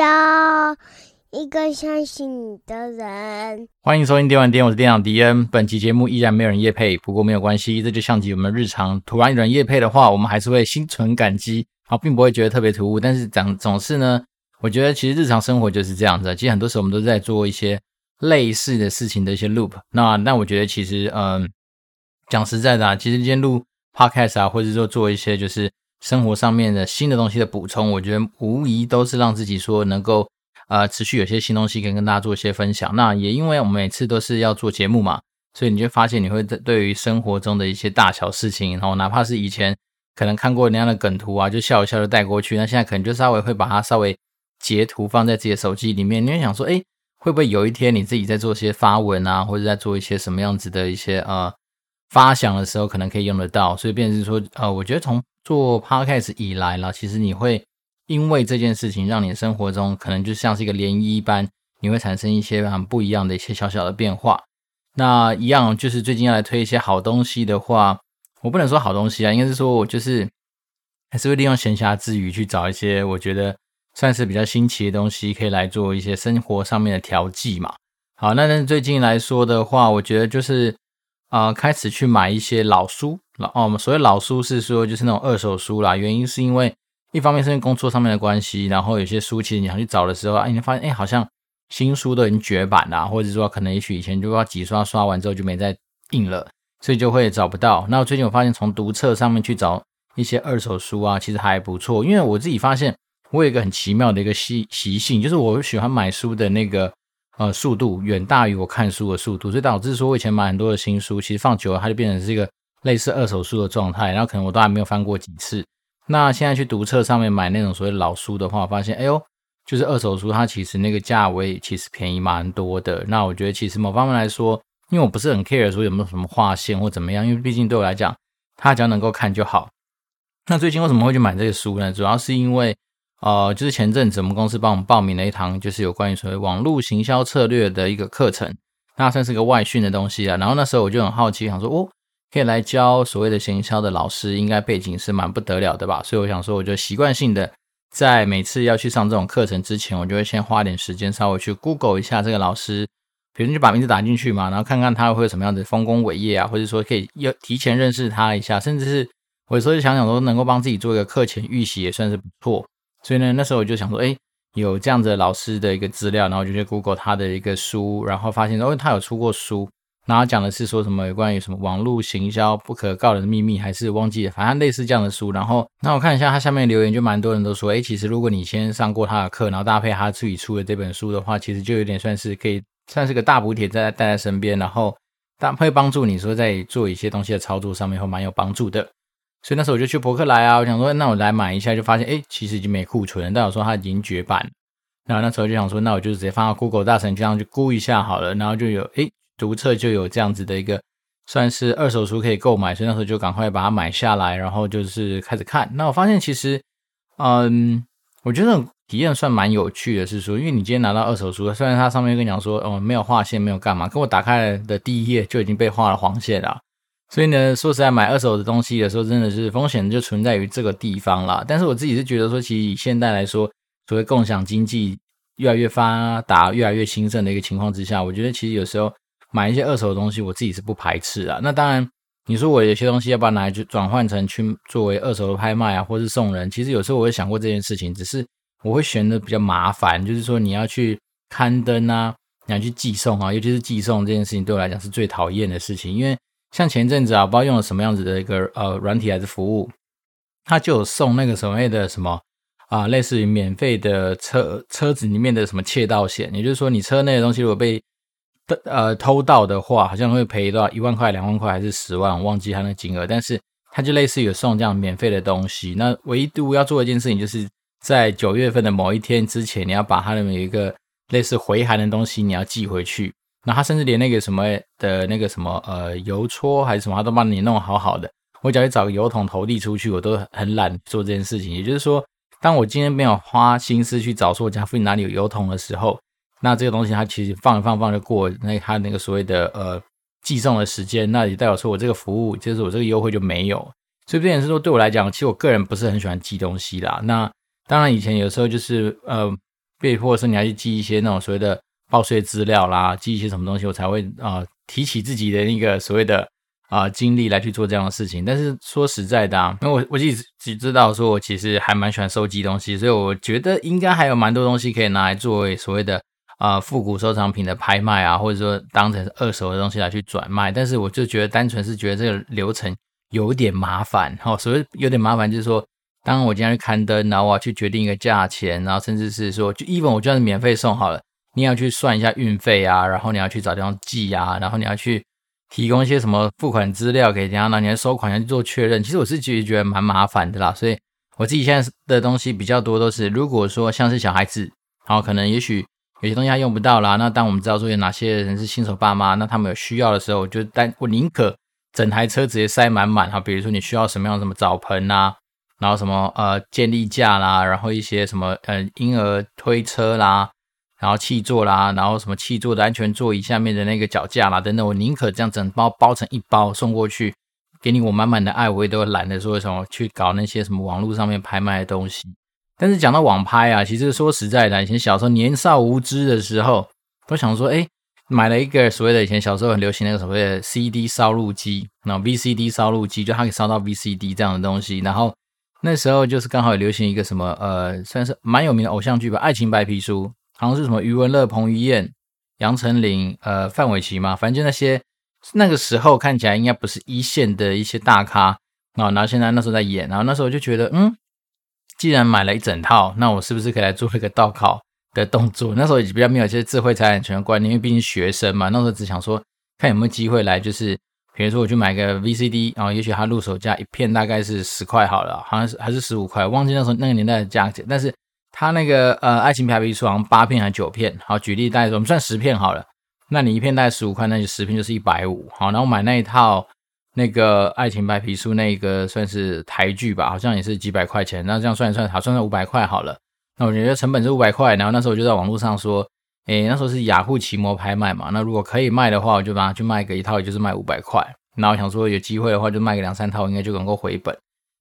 要一个相信你的人。欢迎收听电玩店，我是店长迪恩。本期节目依然没有人夜配，不过没有关系，这就像极我们日常。突然有人夜配的话，我们还是会心存感激，啊，并不会觉得特别突兀。但是讲总是呢，我觉得其实日常生活就是这样子。其实很多时候我们都在做一些类似的事情的一些 loop。那那我觉得其实嗯，讲实在的啊，其实今天录 podcast 啊，或者说做一些就是。生活上面的新的东西的补充，我觉得无疑都是让自己说能够呃持续有些新东西可以跟大家做一些分享。那也因为我们每次都是要做节目嘛，所以你就发现你会在对于生活中的一些大小事情，然后哪怕是以前可能看过那样的梗图啊，就笑一笑就带过去，那现在可能就稍微会把它稍微截图放在自己的手机里面。你会想说，诶，会不会有一天你自己在做些发文啊，或者在做一些什么样子的一些呃发想的时候，可能可以用得到？所以变成是说，呃，我觉得从做 podcast 以来了，其实你会因为这件事情，让你生活中可能就像是一个涟漪般，你会产生一些很不一样的一些小小的变化。那一样就是最近要来推一些好东西的话，我不能说好东西啊，应该是说我就是还是会利用闲暇之余去找一些我觉得算是比较新奇的东西，可以来做一些生活上面的调剂嘛。好，那那最近来说的话，我觉得就是啊、开始去买一些老书。哦，我们所谓老书是说就是那种二手书啦。原因是因为一方面是因为工作上面的关系，然后有些书其实你想去找的时候，哎，你发现哎，好像新书都已经绝版啦，或者说可能也许以前就要几刷刷完之后就没再印了，所以就会找不到。那我最近我发现从读册上面去找一些二手书啊，其实还不错。因为我自己发现我有一个很奇妙的一个习习性，就是我喜欢买书的那个呃速度远大于我看书的速度，所以导致说我以前买很多的新书，其实放久了它就变成是一个。类似二手书的状态，然后可能我都还没有翻过几次。那现在去读册上面买那种所谓老书的话，我发现哎呦，就是二手书它其实那个价位其实便宜蛮多的。那我觉得其实某方面来说，因为我不是很 care 说有没有什么划线或怎么样，因为毕竟对我来讲，它只要能够看就好。那最近为什么会去买这个书呢？主要是因为呃，就是前阵子我们公司帮我们报名了一堂就是有关于所谓网络行销策略的一个课程，那算是个外训的东西啊。然后那时候我就很好奇，想说哦。可以来教所谓的行销的老师，应该背景是蛮不得了的吧？所以我想说，我就习惯性的在每次要去上这种课程之前，我就会先花点时间稍微去 Google 一下这个老师，比如你就把名字打进去嘛，然后看看他会有什么样的丰功伟业啊，或者说可以要提前认识他一下，甚至是我有时候就想想说，能够帮自己做一个课前预习也算是不错。所以呢，那时候我就想说，哎，有这样子老师的一个资料，然后我就去 Google 他的一个书，然后发现哦，他有出过书。然后讲的是说什么有关于什么网络行销不可告人的秘密，还是忘记了，反正类似这样的书。然后，那我看一下他下面留言，就蛮多人都说，哎，其实如果你先上过他的课，然后搭配他自己出的这本书的话，其实就有点算是可以算是个大补帖，在带在身边，然后但会帮助你说在做一些东西的操作上面会蛮有帮助的。所以那时候我就去博客来啊，我想说那我来买一下，就发现哎，其实已经没库存了，但我说他已经绝版。然后那时候就想说，那我就直接放到 Google 大神这样去估一下好了，然后就有哎。读册就有这样子的一个算是二手书可以购买，所以那时候就赶快把它买下来，然后就是开始看。那我发现其实，嗯，我觉得体验算蛮有趣的，是说，因为你今天拿到二手书，虽然它上面跟你讲说，哦，没有划线，没有干嘛，可我打开的第一页就已经被画了黄线了。所以呢，说实在，买二手的东西的时候，真的是风险就存在于这个地方啦。但是我自己是觉得说，其实以现代来说，所谓共享经济越来越发达、越来越兴盛的一个情况之下，我觉得其实有时候。买一些二手的东西，我自己是不排斥啊。那当然，你说我有些东西要不要拿来去转换成去作为二手的拍卖啊，或是送人？其实有时候我会想过这件事情，只是我会选的比较麻烦，就是说你要去刊登啊，你要去寄送啊，尤其是寄送这件事情对我来讲是最讨厌的事情。因为像前阵子啊，不知道用了什么样子的一个呃软体还是服务，他就有送那个所谓的什么啊，类似于免费的车车子里面的什么窃盗险，也就是说你车内的东西如果被呃，偷盗的话，好像会赔到一万块、两万块还是十万，我忘记他那金额。但是他就类似有送这样免费的东西。那唯独要做一件事情，就是在九月份的某一天之前，你要把他的有一个类似回函的东西，你要寄回去。那他甚至连那个什么的那个什么呃邮戳还是什么，他都帮你弄好好的。我只要去找个邮筒投递出去，我都很懒做这件事情。也就是说，当我今天没有花心思去找说我家附近哪里有邮筒的时候。那这个东西它其实放一放放就过，那它那个所谓的呃寄送的时间，那也代表说我这个服务就是我这个优惠就没有。所以这也是说对我来讲，其实我个人不是很喜欢寄东西啦。那当然以前有时候就是呃被迫说你要去寄一些那种所谓的报税资料啦，寄一些什么东西，我才会啊、提起自己的那个所谓的啊、呃、精力来去做这样的事情。但是说实在的啊，因为我我自己只知道说我其实还蛮喜欢收集东西，所以我觉得应该还有蛮多东西可以拿来作为所谓的。啊，复古收藏品的拍卖啊，或者说当成二手的东西来去转卖，但是我就觉得单纯是觉得这个流程有点麻烦。哈，所谓有点麻烦，就是说，当我今天去刊登，然后我要去决定一个价钱，然后甚至是说，就 even 我就算是免费送好了，你要去算一下运费啊，然后你要去找地方寄啊，然后你要去提供一些什么付款资料给人家，那你要收款要去做确认。其实我是觉得觉得蛮麻烦的啦，所以我自己现在的东西比较多都是，如果说像是小孩子，然后可能也许。有些东西他用不到啦，那当我们知道说有哪些人是新手爸妈，那他们有需要的时候，我就单我宁可整台车直接塞满满哈。比如说你需要什么样什么澡盆呐，然后什么呃健力架啦，然后一些什么呃婴儿推车啦，然后气座啦，然后什么气座的安全座椅下面的那个脚架啦等等，我宁可这样整包包成一包送过去，给你我满满的爱，我也都懒得说什么去搞那些什么网络上面拍卖的东西。但是讲到网拍啊，其实说实在的，以前小时候年少无知的时候，都想说，哎，买了一个所谓的以前小时候很流行那个所谓的 CD 烧录机，那 VCD 烧录机，就它可以烧到 VCD 这样的东西。然后那时候就是刚好流行一个什么，呃，算是蛮有名的偶像剧吧，《爱情白皮书》，好像是什么余文乐、彭于晏、杨丞琳、呃，范玮琪嘛，反正就那些那个时候看起来应该不是一线的一些大咖啊，然后现在那时候在演，然后那时候就觉得，嗯。既然买了一整套，那我是不是可以来做一个倒考的动作？那时候也比较没有一些智慧财产权的观念，因为毕竟学生嘛。那时候只想说，看有没有机会来，就是比如说我去买个 VCD，然后也许它入手价一片大概是十块好了，好像是还是十五块，忘记那时候那个年代的价钱。但是它那个呃爱情白皮书好像八片还是九片，好，举例大概我们算十片好了，那你一片大概十五块，那就十片就是一百五，好，然后买那一套。那个爱情白皮书，那个算是台剧吧，好像也是几百块钱。那这样算一算，好，算算五百块好了。那我觉得成本是五百块。然后那时候我就在网络上说，诶，那时候是雅虎奇摩拍卖嘛。那如果可以卖的话，我就把它去卖个一套，也就是卖五百块。然后我想说有机会的话，就卖个两三套，应该就能够回本。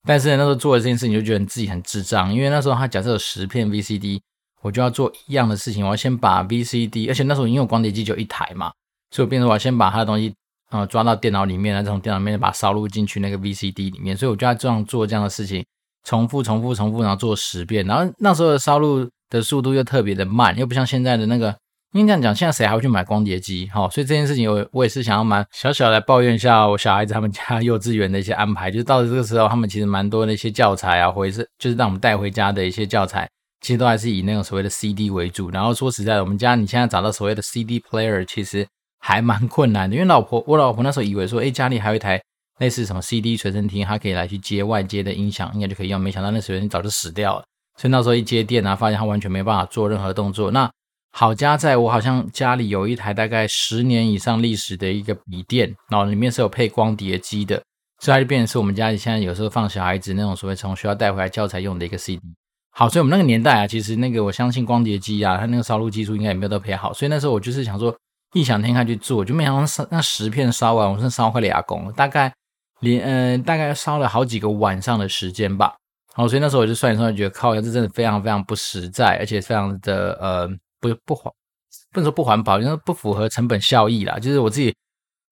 但是那时候做的这件事情，就觉得自己很智障，因为那时候他假设有十片 VCD，我就要做一样的事情，我要先把 VCD，而且那时候因为我光碟机就一台嘛，所以我变成我要先把他的东西。啊、呃，抓到电脑里面，然后从电脑里面把它烧录进去那个 VCD 里面，所以我就要这样做这样的事情，重复、重复、重复，然后做十遍。然后那时候的烧录的速度又特别的慢，又不像现在的那个。因为这样讲，现在谁还会去买光碟机？哈、哦，所以这件事情我我也是想要蛮小小来抱怨一下我小孩子他们家 幼稚园的一些安排，就是到了这个时候，他们其实蛮多的一些教材啊，或者是就是让我们带回家的一些教材，其实都还是以那种所谓的 CD 为主。然后说实在的，我们家你现在找到所谓的 CD player，其实。还蛮困难的，因为老婆，我老婆那时候以为说，哎，家里还有一台类似什么 CD 随身听，它可以来去接外接的音响，应该就可以用。没想到那随身听早就死掉了，所以那时候一接电啊，发现它完全没办法做任何动作。那好家在我好像家里有一台大概十年以上历史的一个笔电，然后里面是有配光碟机的，所以它就变成是我们家里现在有时候放小孩子那种所谓从学校带回来教材用的一个 CD。好，所以我们那个年代啊，其实那个我相信光碟机啊，它那个烧录技术应该也没有都配好，所以那时候我就是想说。异想天开去做，就没想到烧那十片烧完，我是烧快俩工，大概连呃大概烧了好几个晚上的时间吧。然后所以那时候我就算一算，觉得靠，这真的非常非常不实在，而且非常的呃不不环，不能说不环保，就是不符合成本效益啦。就是我自己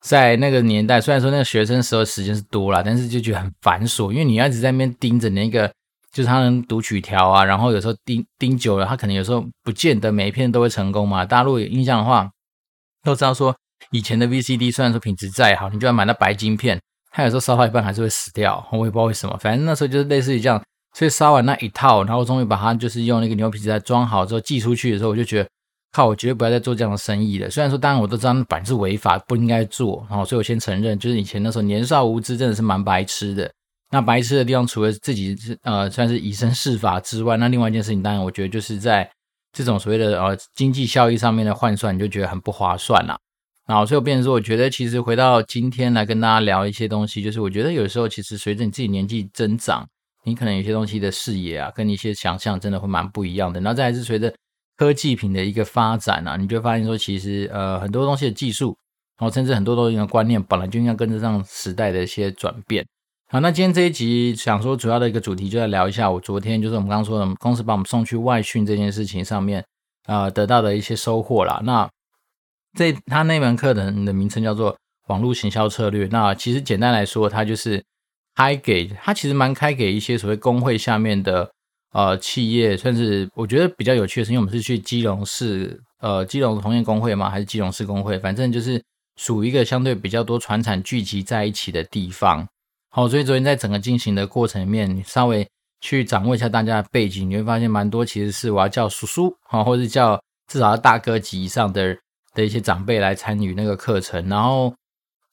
在那个年代，虽然说那个学生时候时间是多了，但是就觉得很繁琐，因为你要一直在那边盯着那个，就是他能读取条啊，然后有时候盯盯久了，他可能有时候不见得每一片都会成功嘛。大家如果有印象的话。都知道说，以前的 VCD 虽然说品质再好，你就要买那白晶片，它有时候烧到一半还是会死掉，我也不知道为什么。反正那时候就是类似于这样，所以烧完那一套，然后终于把它就是用那个牛皮纸袋装好之后寄出去的时候，我就觉得靠，我绝对不要再做这样的生意了。虽然说当然我都知道那本是违法，不应该做，然后所以我先承认，就是以前那时候年少无知，真的是蛮白痴的。那白痴的地方，除了自己是呃算是以身试法之外，那另外一件事情，当然我觉得就是在。这种所谓的呃经济效益上面的换算，你就觉得很不划算啦。然后最后变成说，我觉得其实回到今天来跟大家聊一些东西，就是我觉得有时候其实随着你自己年纪增长，你可能有些东西的视野啊，跟你一些想象真的会蛮不一样的。然后再来是随着科技品的一个发展啊，你就会发现说，其实呃很多东西的技术，然后甚至很多东西的观念，本来就应该跟得上时代的一些转变。好，那今天这一集想说主要的一个主题，就来聊一下我昨天就是我们刚刚说的公司把我们送去外训这件事情上面，呃，得到的一些收获啦。那这他那门课的的名称叫做网络行销策略。那其实简单来说，它就是开给他其实蛮开给一些所谓工会下面的呃企业，甚至我觉得比较有趣的是，因为我们是去基隆市呃基隆同业工会吗？还是基隆市工会？反正就是属于一个相对比较多传产聚集在一起的地方。好，所以昨天在整个进行的过程里面，你稍微去掌握一下大家的背景，你会发现蛮多其实是我要叫叔叔啊，或者叫至少要大哥级以上的的一些长辈来参与那个课程。然后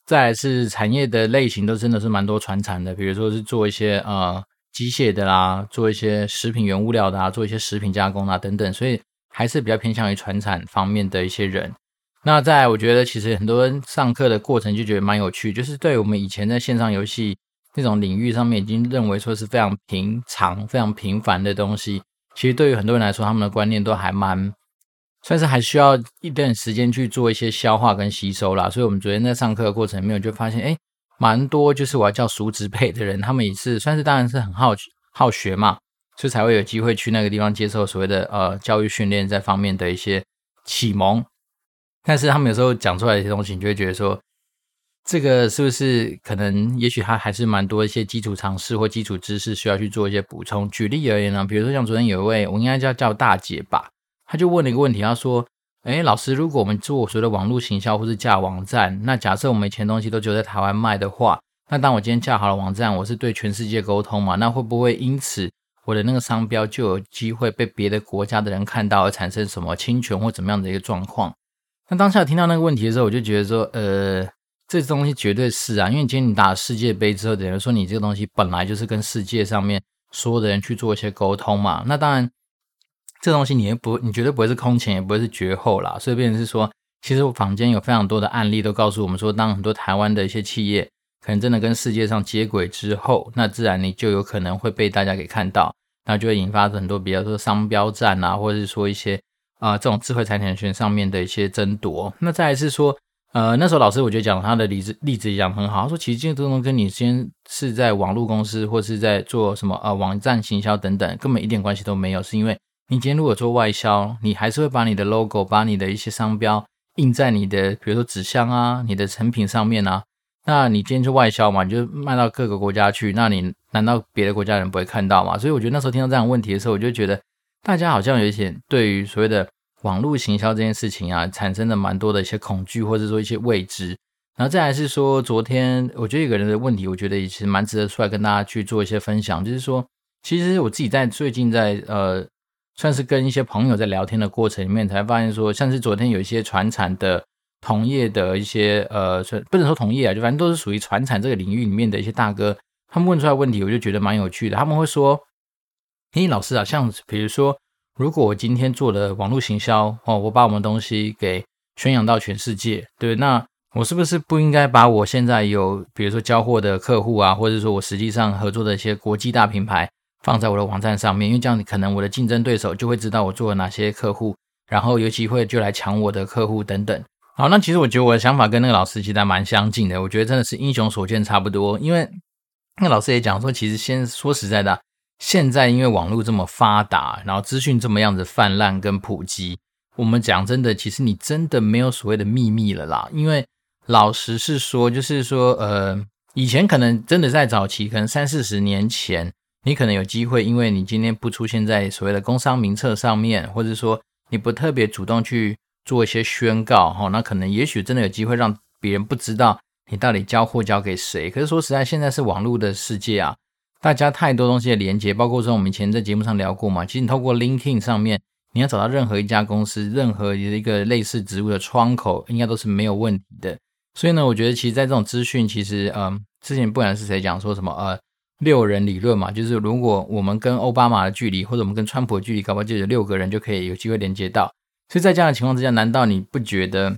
再来是产业的类型都真的是蛮多传产的，比如说是做一些呃机械的啦，做一些食品原物料的啊，做一些食品加工啊等等，所以还是比较偏向于传产方面的一些人。那在我觉得其实很多人上课的过程就觉得蛮有趣，就是对我们以前在线上游戏。那种领域上面已经认为说是非常平常、非常平凡的东西，其实对于很多人来说，他们的观念都还蛮，算是还需要一段时间去做一些消化跟吸收啦。所以，我们昨天在上课的过程里面，我就发现，哎，蛮多就是我要叫叔侄辈的人，他们也是算是当然是很好好学嘛，所以才会有机会去那个地方接受所谓的呃教育训练这方面的一些启蒙。但是他们有时候讲出来一些东西，你就会觉得说。这个是不是可能？也许他还是蛮多一些基础常识或基础知识需要去做一些补充。举例而言呢，比如说像昨天有一位，我应该叫叫大姐吧，他就问了一个问题，他说：“诶，老师，如果我们做所谓的网络行销或是架网站，那假设我们以前东西都只有在台湾卖的话，那当我今天架好了网站，我是对全世界沟通嘛？那会不会因此我的那个商标就有机会被别的国家的人看到而产生什么侵权或怎么样的一个状况？”那当下听到那个问题的时候，我就觉得说，呃。这东西绝对是啊，因为今天你打世界杯之后，等于说你这个东西本来就是跟世界上面所有的人去做一些沟通嘛。那当然，这东西你也不，你绝对不会是空前，也不会是绝后啦。所以变成是说，其实我坊间有非常多的案例都告诉我们说，当很多台湾的一些企业可能真的跟世界上接轨之后，那自然你就有可能会被大家给看到，那就会引发很多比如说商标战啊，或者是说一些啊、这种智慧财产权上面的一些争夺。那再来是说。呃，那时候老师我觉得讲他的例子例子讲很好，他说其实这个东西跟你先是在网络公司或是在做什么呃网站行销等等，根本一点关系都没有，是因为你今天如果做外销，你还是会把你的 logo、把你的一些商标印在你的比如说纸箱啊、你的成品上面啊，那你今天就外销嘛，你就卖到各个国家去，那你难道别的国家人不会看到吗？所以我觉得那时候听到这样问题的时候，我就觉得大家好像有一些对于所谓的。网络行销这件事情啊，产生了蛮多的一些恐惧，或者说一些未知。然后再来是说，昨天我觉得有个人的问题，我觉得也是蛮值得出来跟大家去做一些分享。就是说，其实我自己在最近在呃，算是跟一些朋友在聊天的过程里面，才发现说，像是昨天有一些传产的同业的一些呃，不能说同业啊，就反正都是属于传产这个领域里面的一些大哥，他们问出来问题，我就觉得蛮有趣的。他们会说：“嘿，老师啊，像比如说。”如果我今天做了网络行销哦，我把我们东西给宣扬到全世界，对，那我是不是不应该把我现在有，比如说交货的客户啊，或者说我实际上合作的一些国际大品牌放在我的网站上面？因为这样可能我的竞争对手就会知道我做了哪些客户，然后有机会就来抢我的客户等等。好，那其实我觉得我的想法跟那个老师其实还蛮相近的，我觉得真的是英雄所见差不多。因为那个老师也讲说，其实先说实在的。现在因为网络这么发达，然后资讯这么样子泛滥跟普及，我们讲真的，其实你真的没有所谓的秘密了啦。因为老实是说，就是说，呃，以前可能真的在早期，可能三四十年前，你可能有机会，因为你今天不出现在所谓的工商名册上面，或者说你不特别主动去做一些宣告，哈，那可能也许真的有机会让别人不知道你到底交货交给谁。可是说实在，现在是网络的世界啊。大家太多东西的连接，包括说我们以前在节目上聊过嘛。其实你透过 LinkedIn 上面，你要找到任何一家公司、任何一个类似职务的窗口，应该都是没有问题的。所以呢，我觉得其实，在这种资讯，其实，嗯，之前不管是谁讲说什么，呃，六人理论嘛，就是如果我们跟奥巴马的距离，或者我们跟川普的距离，搞不好就有六个人就可以有机会连接到。所以在这样的情况之下，难道你不觉得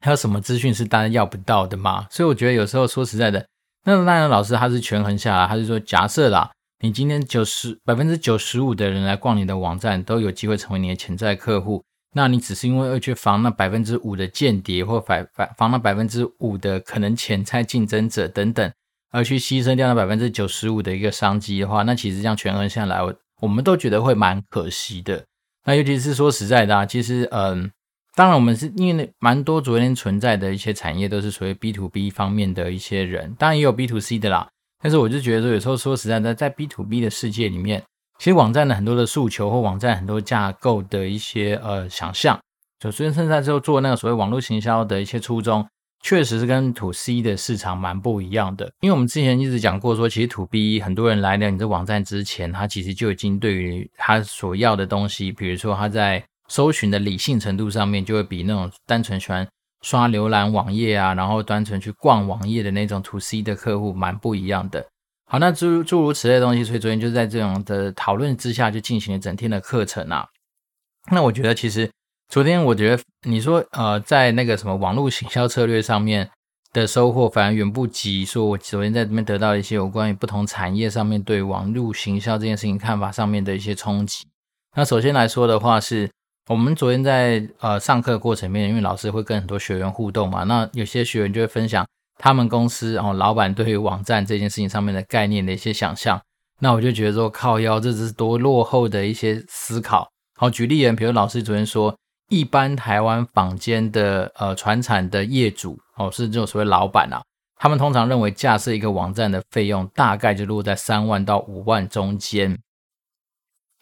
还有什么资讯是大家要不到的吗？所以我觉得有时候说实在的。那当然，老师他是权衡下来，他是说，假设啦，你今天九十百分之九十五的人来逛你的网站，都有机会成为你的潜在客户，那你只是因为要去防那百分之五的间谍，或防防防那百分之五的可能潜在竞争者等等，而去牺牲掉那百分之九十五的一个商机的话，那其实这样权衡下来，我我们都觉得会蛮可惜的。那尤其是说实在的啊，其实嗯，当然我们是因为蛮多昨天存在的一些产业都是属于 B to B 方面的一些人，当然也有 B to C 的啦。但是我就觉得说，有时候说实在的，在 B to B 的世界里面，其实网站的很多的诉求或网站很多架构的一些呃想象，就昨天现在之后做那个所谓网络行销的一些初衷，确实是跟 To C 的市场蛮不一样的。因为我们之前一直讲过说，其实 To B 很多人来了你这网站之前，他其实就已经对于他所要的东西，比如说他在搜寻的理性程度上面，就会比那种单纯喜欢。刷浏览网页啊，然后单纯去逛网页的那种 To C 的客户蛮不一样的。好，那诸诸如此类的东西，所以昨天就在这种的讨论之下，就进行了整天的课程啊。那我觉得其实昨天我觉得你说呃，在那个什么网络行销策略上面的收获，反而远不及说我昨天在这边得到一些有关于不同产业上面对网络行销这件事情看法上面的一些冲击。那首先来说的话是。我们昨天在呃上课过程面，因为老师会跟很多学员互动嘛，那有些学员就会分享他们公司哦老板对于网站这件事情上面的概念的一些想象，那我就觉得说靠腰，这是多落后的一些思考。好，举例人，比如老师昨天说，一般台湾坊间的呃传产的业主哦，是这种所谓老板啊，他们通常认为架设一个网站的费用大概就落在三万到五万中间。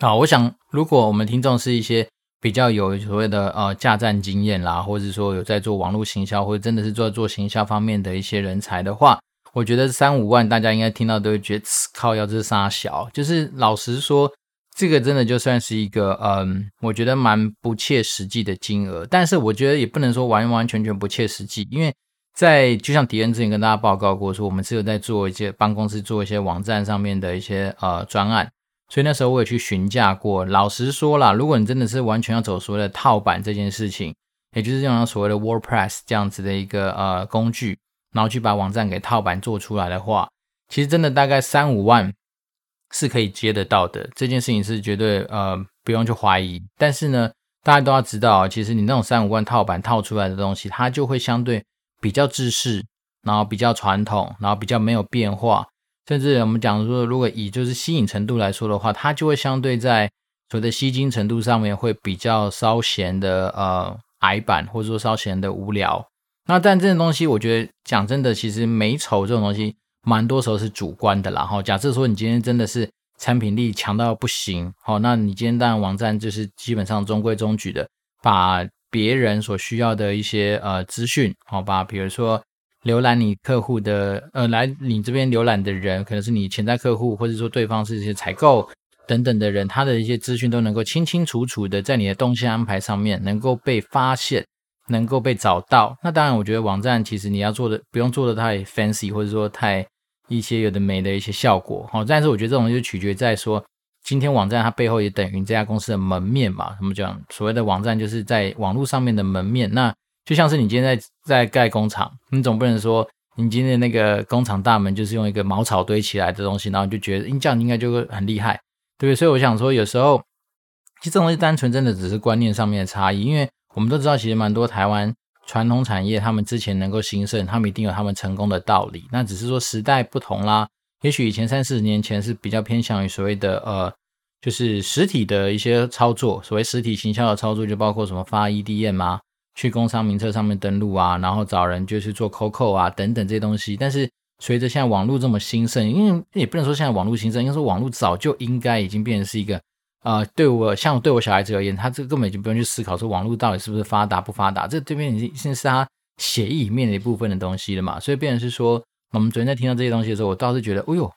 好，我想如果我们听众是一些。比较有所谓的呃架站经验啦，或者说有在做网络行销，或者真的是做做行销方面的一些人才的话，我觉得三五万大家应该听到都会觉得靠，腰这是杀小，就是老实说，这个真的就算是一个嗯，我觉得蛮不切实际的金额。但是我觉得也不能说完完全全不切实际，因为在就像迪恩之前跟大家报告过说，我们是有在做一些帮公司做一些网站上面的一些呃专案。所以那时候我也去询价过，老实说啦，如果你真的是完全要走所谓的套版这件事情，也就是用所谓的 WordPress 这样子的一个呃工具，然后去把网站给套版做出来的话，其实真的大概三五万是可以接得到的，这件事情是绝对呃不用去怀疑。但是呢，大家都要知道，其实你那种三五万套版套出来的东西，它就会相对比较制式，然后比较传统，然后比较没有变化。甚至我们讲说，如果以就是吸引程度来说的话，它就会相对在所谓的吸睛程度上面会比较稍显的呃矮板，或者说稍显的无聊。那但这种东西，我觉得讲真的，其实美丑这种东西，蛮多时候是主观的啦。哈，假设说你今天真的是产品力强到不行，好，那你今天当然网站就是基本上中规中矩的，把别人所需要的一些呃资讯，好吧，比如说。浏览你客户的，呃，来你这边浏览的人，可能是你潜在客户，或者说对方是一些采购等等的人，他的一些资讯都能够清清楚楚的在你的动线安排上面能够被发现，能够被找到。那当然，我觉得网站其实你要做的不用做的太 fancy，或者说太一些有的没的一些效果，好，但是我觉得这种就取决在说，今天网站它背后也等于这家公司的门面嘛。什么讲？所谓的网站就是在网络上面的门面，那。就像是你今天在在盖工厂，你总不能说你今天那个工厂大门就是用一个茅草堆起来的东西，然后就觉得这样应该就会很厉害，对不对？所以我想说，有时候其实这东西单纯真的只是观念上面的差异，因为我们都知道，其实蛮多台湾传统产业，他们之前能够兴盛，他们一定有他们成功的道理。那只是说时代不同啦，也许以前三四十年前是比较偏向于所谓的呃，就是实体的一些操作，所谓实体行销的操作，就包括什么发 EDM 啊。去工商名册上面登录啊，然后找人就去做 COCO 啊等等这些东西。但是随着现在网络这么兴盛，因为也不能说现在网络兴盛，应该说网络早就应该已经变成是一个呃，对我像对我小孩子而言，他这根本就不用去思考说网络到底是不是发达不发达，这这边已经现在是他协议里面的一部分的东西了嘛。所以变成是说，我们昨天在听到这些东西的时候，我倒是觉得，哎呦，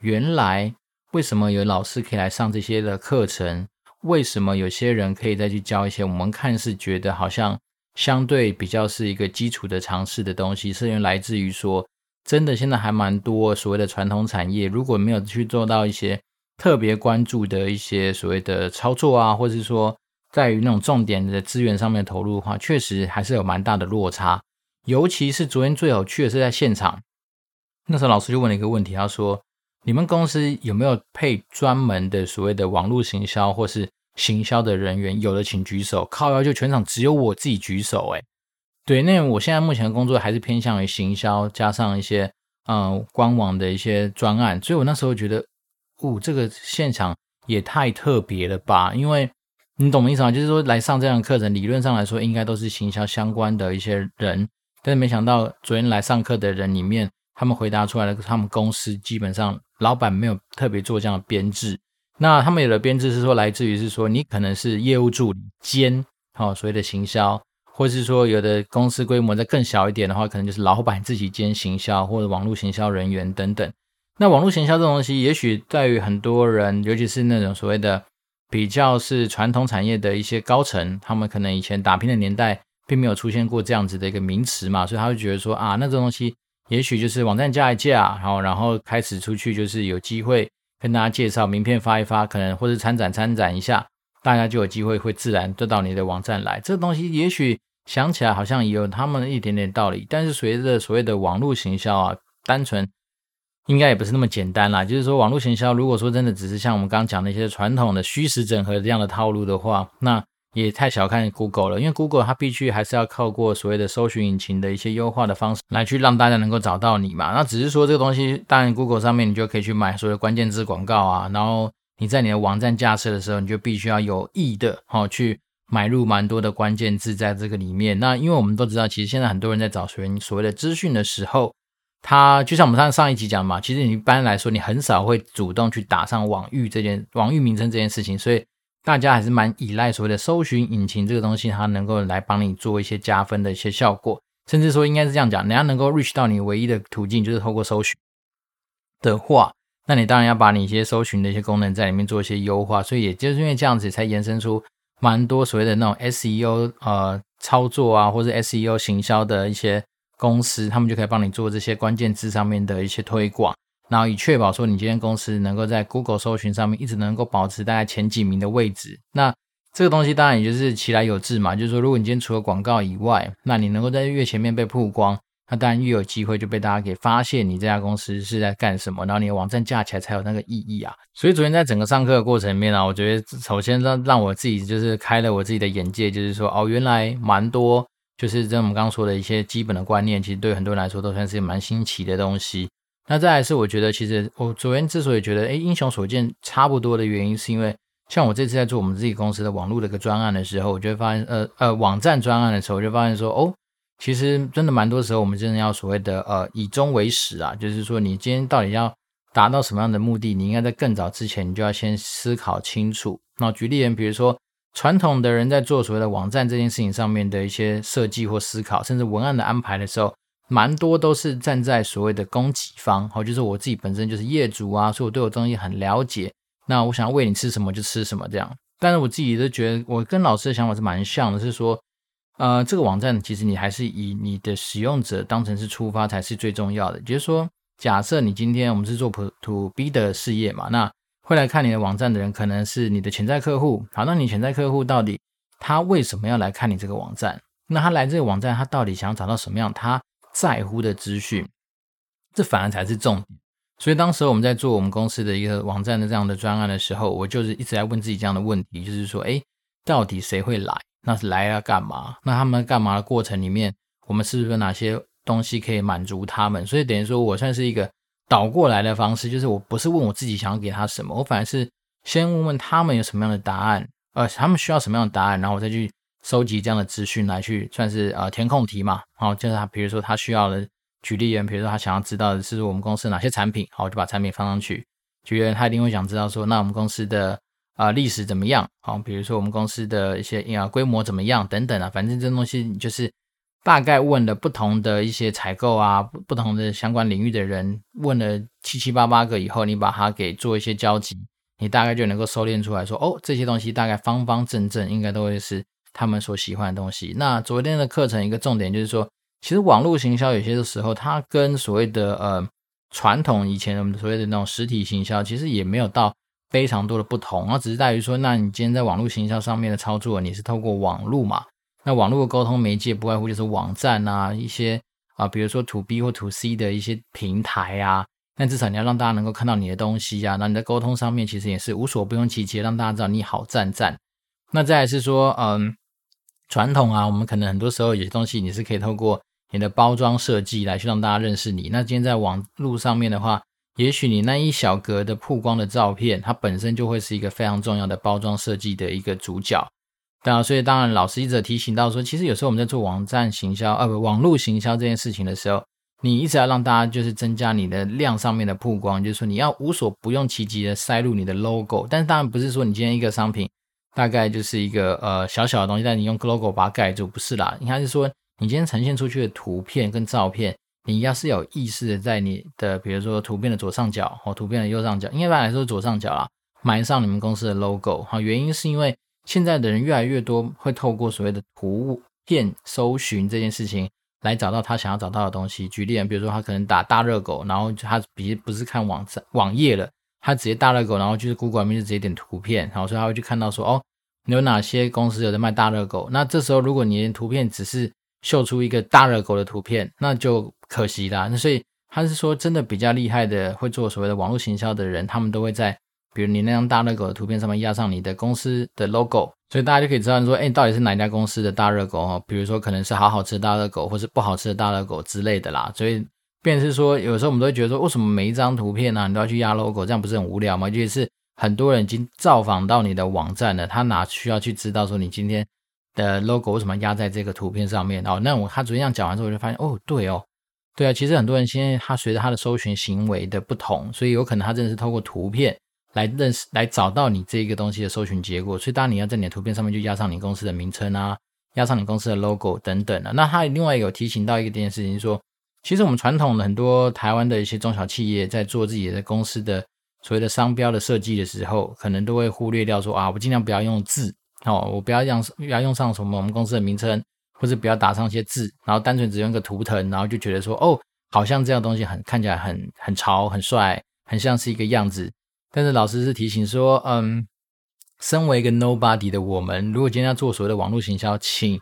原来为什么有老师可以来上这些的课程？为什么有些人可以再去教一些我们看似觉得好像。相对比较是一个基础的尝试的东西，是因为来自于说，真的现在还蛮多所谓的传统产业，如果没有去做到一些特别关注的一些所谓的操作啊，或者是说在于那种重点的资源上面投入的话，确实还是有蛮大的落差。尤其是昨天最有趣的是在现场，那时候老师就问了一个问题，他说：“你们公司有没有配专门的所谓的网络行销，或是？”行销的人员有的请举手，靠腰就全场只有我自己举手，诶对，那我现在目前的工作还是偏向于行销，加上一些呃官网的一些专案，所以我那时候觉得，哦，这个现场也太特别了吧？因为你懂我意思吗？就是说来上这样的课程，理论上来说应该都是行销相关的一些人，但是没想到昨天来上课的人里面，他们回答出来的，他们公司基本上老板没有特别做这样的编制。那他们有的编制是说，来自于是说，你可能是业务助理兼，好、哦、所谓的行销，或是说有的公司规模再更小一点的话，可能就是老板自己兼行销或者网络行销人员等等。那网络行销这种东西，也许在于很多人，尤其是那种所谓的比较是传统产业的一些高层，他们可能以前打拼的年代并没有出现过这样子的一个名词嘛，所以他会觉得说啊，那这东西也许就是网站架一架，然后然后开始出去就是有机会。跟大家介绍名片发一发，可能或者参展参展一下，大家就有机会会自然就到你的网站来。这东西也许想起来好像有他们一点点道理，但是随着所谓的网络行销啊，单纯应该也不是那么简单啦。就是说网络行销，如果说真的只是像我们刚刚讲那些传统的虚实整合这样的套路的话，那也太小看 Google 了，因为 Google 它必须还是要靠过所谓的搜寻引擎的一些优化的方式来去让大家能够找到你嘛。那只是说这个东西，当然 Google 上面你就可以去买所谓的关键字广告啊，然后你在你的网站架设的时候，你就必须要有意的哈去买入蛮多的关键字在这个里面。那因为我们都知道，其实现在很多人在找寻所谓的资讯的时候，他就像我们上上一集讲嘛，其实你一般来说你很少会主动去打上网域这件网域名称这件事情，所以。大家还是蛮依赖所谓的搜寻引擎这个东西，它能够来帮你做一些加分的一些效果，甚至说应该是这样讲，人家能够 reach 到你唯一的途径就是透过搜寻的话，那你当然要把你一些搜寻的一些功能在里面做一些优化，所以也就是因为这样子才延伸出蛮多所谓的那种 SEO 呃操作啊，或者 SEO 行销的一些公司，他们就可以帮你做这些关键字上面的一些推广。然后以确保说你今天公司能够在 Google 搜寻上面一直能够保持大概前几名的位置，那这个东西当然也就是其来有自嘛，就是说如果你今天除了广告以外，那你能够在越前面被曝光，那当然越有机会就被大家给发现你这家公司是在干什么，然后你的网站架起来才有那个意义啊。所以昨天在整个上课的过程里面呢，我觉得首先让让我自己就是开了我自己的眼界，就是说哦，原来蛮多就是像我们刚刚说的一些基本的观念，其实对很多人来说都算是蛮新奇的东西。那再来是，我觉得其实我昨天之所以觉得，诶，英雄所见差不多的原因，是因为像我这次在做我们自己公司的网络的一个专案的时候，我就会发现，呃呃，网站专案的时候，我就发现说，哦，其实真的蛮多时候，我们真的要所谓的，呃，以终为始啊，就是说，你今天到底要达到什么样的目的，你应该在更早之前，你就要先思考清楚。那举例人，比如说传统的人在做所谓的网站这件事情上面的一些设计或思考，甚至文案的安排的时候。蛮多都是站在所谓的供给方，好，就是我自己本身就是业主啊，所以我对我东西很了解。那我想要喂你吃什么就吃什么这样。但是我自己都觉得，我跟老师的想法是蛮像的，是说，呃，这个网站其实你还是以你的使用者当成是出发才是最重要的。就是说，假设你今天我们是做 to B 的事业嘛，那会来看你的网站的人可能是你的潜在客户。好，那你潜在客户到底他为什么要来看你这个网站？那他来这个网站，他到底想要找到什么样？他在乎的资讯，这反而才是重点。所以当时我们在做我们公司的一个网站的这样的专案的时候，我就是一直在问自己这样的问题，就是说，诶，到底谁会来？那是来要干嘛？那他们干嘛的过程里面，我们是不是有哪些东西可以满足他们？所以等于说我算是一个倒过来的方式，就是我不是问我自己想要给他什么，我反而是先问问他们有什么样的答案，呃，他们需要什么样的答案，然后我再去。收集这样的资讯来去算是呃填空题嘛，好，就是他比如说他需要的举例人，比如说他想要知道的是我们公司哪些产品，好，我就把产品放上去。举例人他一定会想知道说，那我们公司的啊历史怎么样？好，比如说我们公司的一些啊规模怎么样等等啊，反正这东西就是大概问了不同的一些采购啊，不同的相关领域的人问了七七八八个以后，你把它给做一些交集，你大概就能够收敛出来说，哦，这些东西大概方方正正应该都会是。他们所喜欢的东西。那昨天的课程一个重点就是说，其实网络行销有些的时候，它跟所谓的呃传统以前我们所谓的那种实体行销，其实也没有到非常多的不同。那只是在于说，那你今天在网络行销上面的操作，你是透过网络嘛？那网络的沟通媒介不外乎就是网站啊，一些啊，比如说 to B 或 to C 的一些平台啊。那至少你要让大家能够看到你的东西啊。那你在沟通上面其实也是无所不用其极，让大家知道你好赞赞。那再来是说，嗯。传统啊，我们可能很多时候有些东西你是可以透过你的包装设计来去让大家认识你。那今天在网络上面的话，也许你那一小格的曝光的照片，它本身就会是一个非常重要的包装设计的一个主角。对啊，所以当然老师一直提醒到说，其实有时候我们在做网站行销，呃，不，网络行销这件事情的时候，你一直要让大家就是增加你的量上面的曝光，就是说你要无所不用其极的塞入你的 logo。但是当然不是说你今天一个商品大概就是一个呃小小的东西，但你用 logo 把它盖住，不是啦。应该是说你今天呈现出去的图片跟照片，你要是有意识的在你的比如说图片的左上角或图片的右上角，应该来说左上角啦，埋上你们公司的 logo。好，原因是因为。现在的人越来越多会透过所谓的图片搜寻这件事情来找到他想要找到的东西。举例，比如说他可能打大热狗，然后他比不是看网站网页了，他直接大热狗，然后就是 Google 里面就直接点图片，然后所以他会去看到说哦，有哪些公司有在卖大热狗。那这时候如果你的图片只是秀出一个大热狗的图片，那就可惜啦。那所以他是说真的比较厉害的会做所谓的网络行销的人，他们都会在。比如你那张大热狗的图片上面压上你的公司的 logo，所以大家就可以知道说，哎，到底是哪家公司的大热狗哦？比如说可能是好好吃的大热狗，或是不好吃的大热狗之类的啦。所以，便是说，有时候我们都会觉得说，为什么每一张图片呢、你都要去压 logo，这样不是很无聊吗？就是很多人已经造访到你的网站了，他哪需要去知道说你今天的 logo 为什么压在这个图片上面？哦，那我他昨天这样讲完之后，我就发现，哦，对哦，对啊，其实很多人现在他随着他的搜寻行为的不同，所以有可能他真的是透过图片。来认识，来找到你这个东西的搜寻结果，所以当然你要在你的图片上面就压上你公司的名称啊，压上你公司的 logo 等等的。那他另外有提醒到一个件事情，说其实我们传统的很多台湾的一些中小企业在做自己的公司的所谓的商标的设计的时候，可能都会忽略掉说啊，我尽量不要用字哦，我不要让不要用上什么我们公司的名称，或者不要打上一些字，然后单纯只用一个图腾，然后就觉得说哦，好像这样东西很看起来很很潮、很帅，很像是一个样子。但是老师是提醒说，嗯，身为一个 nobody 的我们，如果今天要做所谓的网络行销，请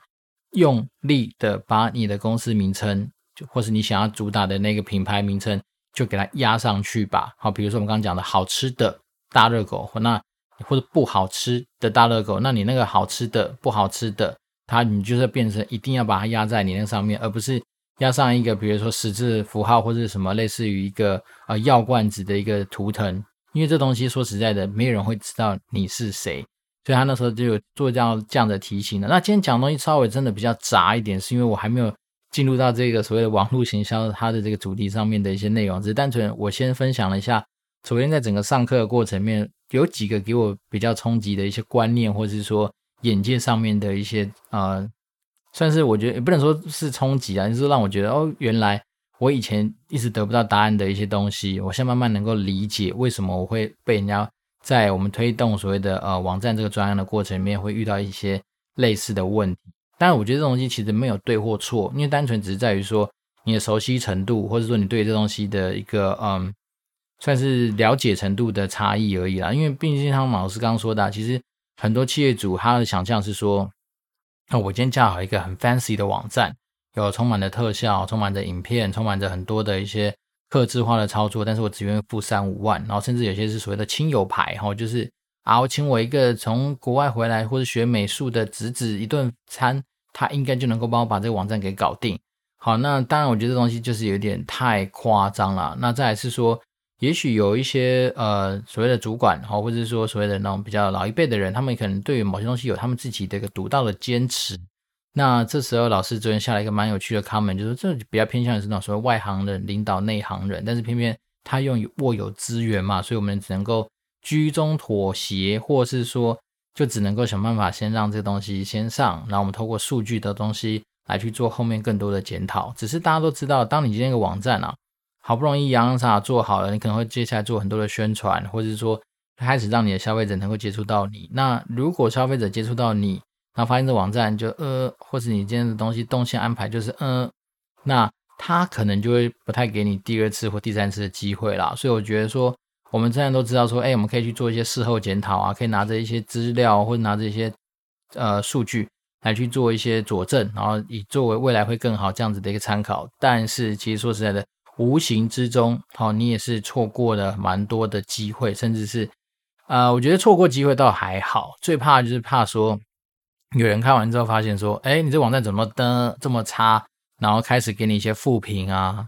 用力的把你的公司名称，就或是你想要主打的那个品牌名称，就给它压上去吧。好，比如说我们刚刚讲的好吃的大热狗，或那或者不好吃的大热狗，那你那个好吃的、不好吃的，它你就是变成一定要把它压在你那上面，而不是压上一个比如说十字符号或者什么类似于一个呃药罐子的一个图腾。因为这东西说实在的，没有人会知道你是谁，所以他那时候就有做这样这样的提醒的。那今天讲东西稍微真的比较杂一点，是因为我还没有进入到这个所谓的网络行销它的这个主题上面的一些内容，只是单纯我先分享了一下。昨天在整个上课的过程面，有几个给我比较冲击的一些观念，或者是说眼界上面的一些呃，算是我觉得也不能说是冲击啊，就是让我觉得哦，原来。我以前一直得不到答案的一些东西，我现在慢慢能够理解为什么我会被人家在我们推动所谓的呃网站这个专案的过程里面会遇到一些类似的问题。当然，我觉得这东西其实没有对或错，因为单纯只是在于说你的熟悉程度，或者说你对这东西的一个嗯，算是了解程度的差异而已啦。因为毕竟像马老师刚刚说的，其实很多企业主他的想象是说，那我今天架好一个很 fancy 的网站。有充满了特效，充满着影片，充满着很多的一些客制化的操作，但是我只愿意付三五万，然后甚至有些是所谓的亲友牌，哈，就是啊，我请我一个从国外回来或者学美术的侄子一顿餐，他应该就能够帮我把这个网站给搞定。好，那当然我觉得这东西就是有点太夸张了。那再来是说，也许有一些呃所谓的主管，哈，或者说所谓的那种比较老一辈的人，他们可能对于某些东西有他们自己的一个独到的坚持。那这时候，老师昨天下了一个蛮有趣的 comment，就是这比较偏向于是那种所谓外行人领导内行人，但是偏偏他用握有资源嘛，所以我们只能够居中妥协，或是说就只能够想办法先让这东西先上，然后我们透过数据的东西来去做后面更多的检讨。只是大家都知道，当你今天一个网站啊，好不容易洋洋洒洒做好了，你可能会接下来做很多的宣传，或者是说开始让你的消费者能够接触到你。那如果消费者接触到你，然后发现这网站就呃，或是你今天的东西动线安排就是呃，那他可能就会不太给你第二次或第三次的机会啦。所以我觉得说，我们现在都知道说，哎，我们可以去做一些事后检讨啊，可以拿着一些资料或者拿着一些呃数据来去做一些佐证，然后以作为未来会更好这样子的一个参考。但是其实说实在的，无形之中，好，你也是错过了蛮多的机会，甚至是呃，我觉得错过机会倒还好，最怕就是怕说。有人看完之后发现说：“哎，你这网站怎么登这么差？然后开始给你一些负评啊，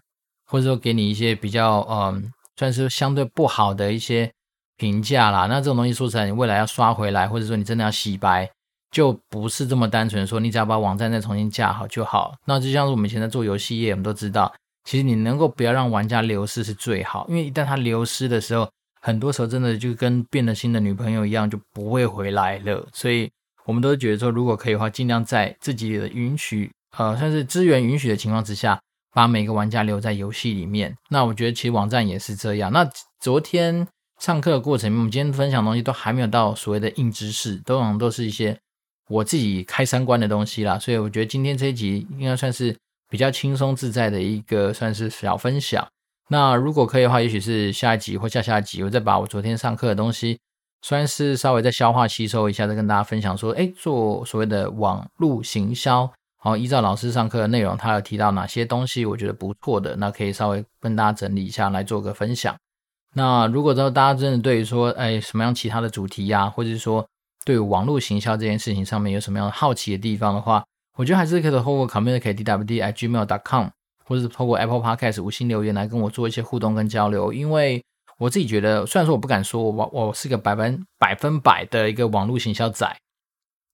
或者说给你一些比较嗯，算是相对不好的一些评价啦。那这种东西说实在，你未来要刷回来，或者说你真的要洗白，就不是这么单纯说你只要把网站再重新架好就好。那就像是我们以前在做游戏业，我们都知道，其实你能够不要让玩家流失是最好，因为一旦他流失的时候，很多时候真的就跟变了心的女朋友一样，就不会回来了。所以，我们都觉得说，如果可以的话，尽量在自己的允许，呃，算是资源允许的情况之下，把每个玩家留在游戏里面。那我觉得其实网站也是这样。那昨天上课的过程，我们今天分享的东西都还没有到所谓的硬知识，都好像都是一些我自己开三观的东西啦。所以我觉得今天这一集应该算是比较轻松自在的一个算是小分享。那如果可以的话，也许是下一集或下下集，我再把我昨天上课的东西，算是稍微再消化吸收一下，再跟大家分享说，诶，做所谓的网络行销，好，依照老师上课的内容，他有提到哪些东西，我觉得不错的，那可以稍微跟大家整理一下来做个分享。那如果说大家真的对于说，诶，什么样其他的主题呀，或者是说对网络行销这件事情上面有什么样的好奇的地方的话，我觉得还是可以透过 community.dwd@gmail.com。或者是透过 Apple Podcast 五星留言来跟我做一些互动跟交流，因为我自己觉得，虽然说我不敢说我我是个百分百分百的一个网络行销仔，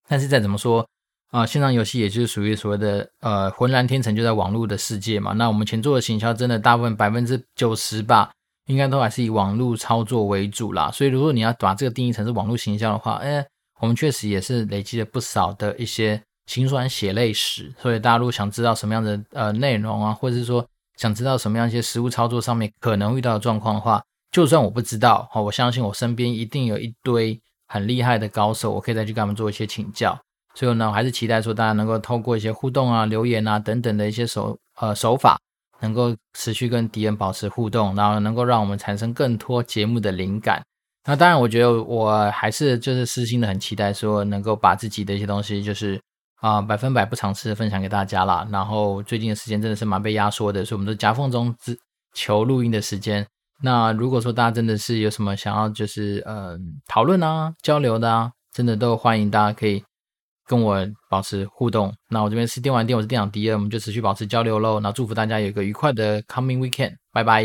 但是再怎么说啊、线上游戏也就是属于所谓的呃浑然天成就在网络的世界嘛。那我们前做的行销真的大部分百分之九十吧，应该都还是以网络操作为主啦。所以如果你要把这个定义成是网络行销的话，哎，我们确实也是累积了不少的一些。辛酸血泪史，所以大家如果想知道什么样的呃内容啊，或者是说想知道什么样一些实物操作上面可能遇到的状况的话，就算我不知道，好，我相信我身边一定有一堆很厉害的高手，我可以再去跟他们做一些请教。所以呢，我还是期待说大家能够透过一些互动啊、留言啊等等的一些手呃手法，能够持续跟敌人保持互动，然后能够让我们产生更多节目的灵感。那当然，我觉得我还是就是私心的很期待说能够把自己的一些东西就是。啊，百分百不尝试的分享给大家啦。然后最近的时间真的是蛮被压缩的，所以我们都夹缝中只求录音的时间。那如果说大家真的是有什么想要就是呃讨论啊、交流的啊，真的都欢迎大家可以跟我保持互动。那我这边是电玩店，我是电长迪恩，我们就持续保持交流喽。那祝福大家有一个愉快的 coming weekend，拜拜。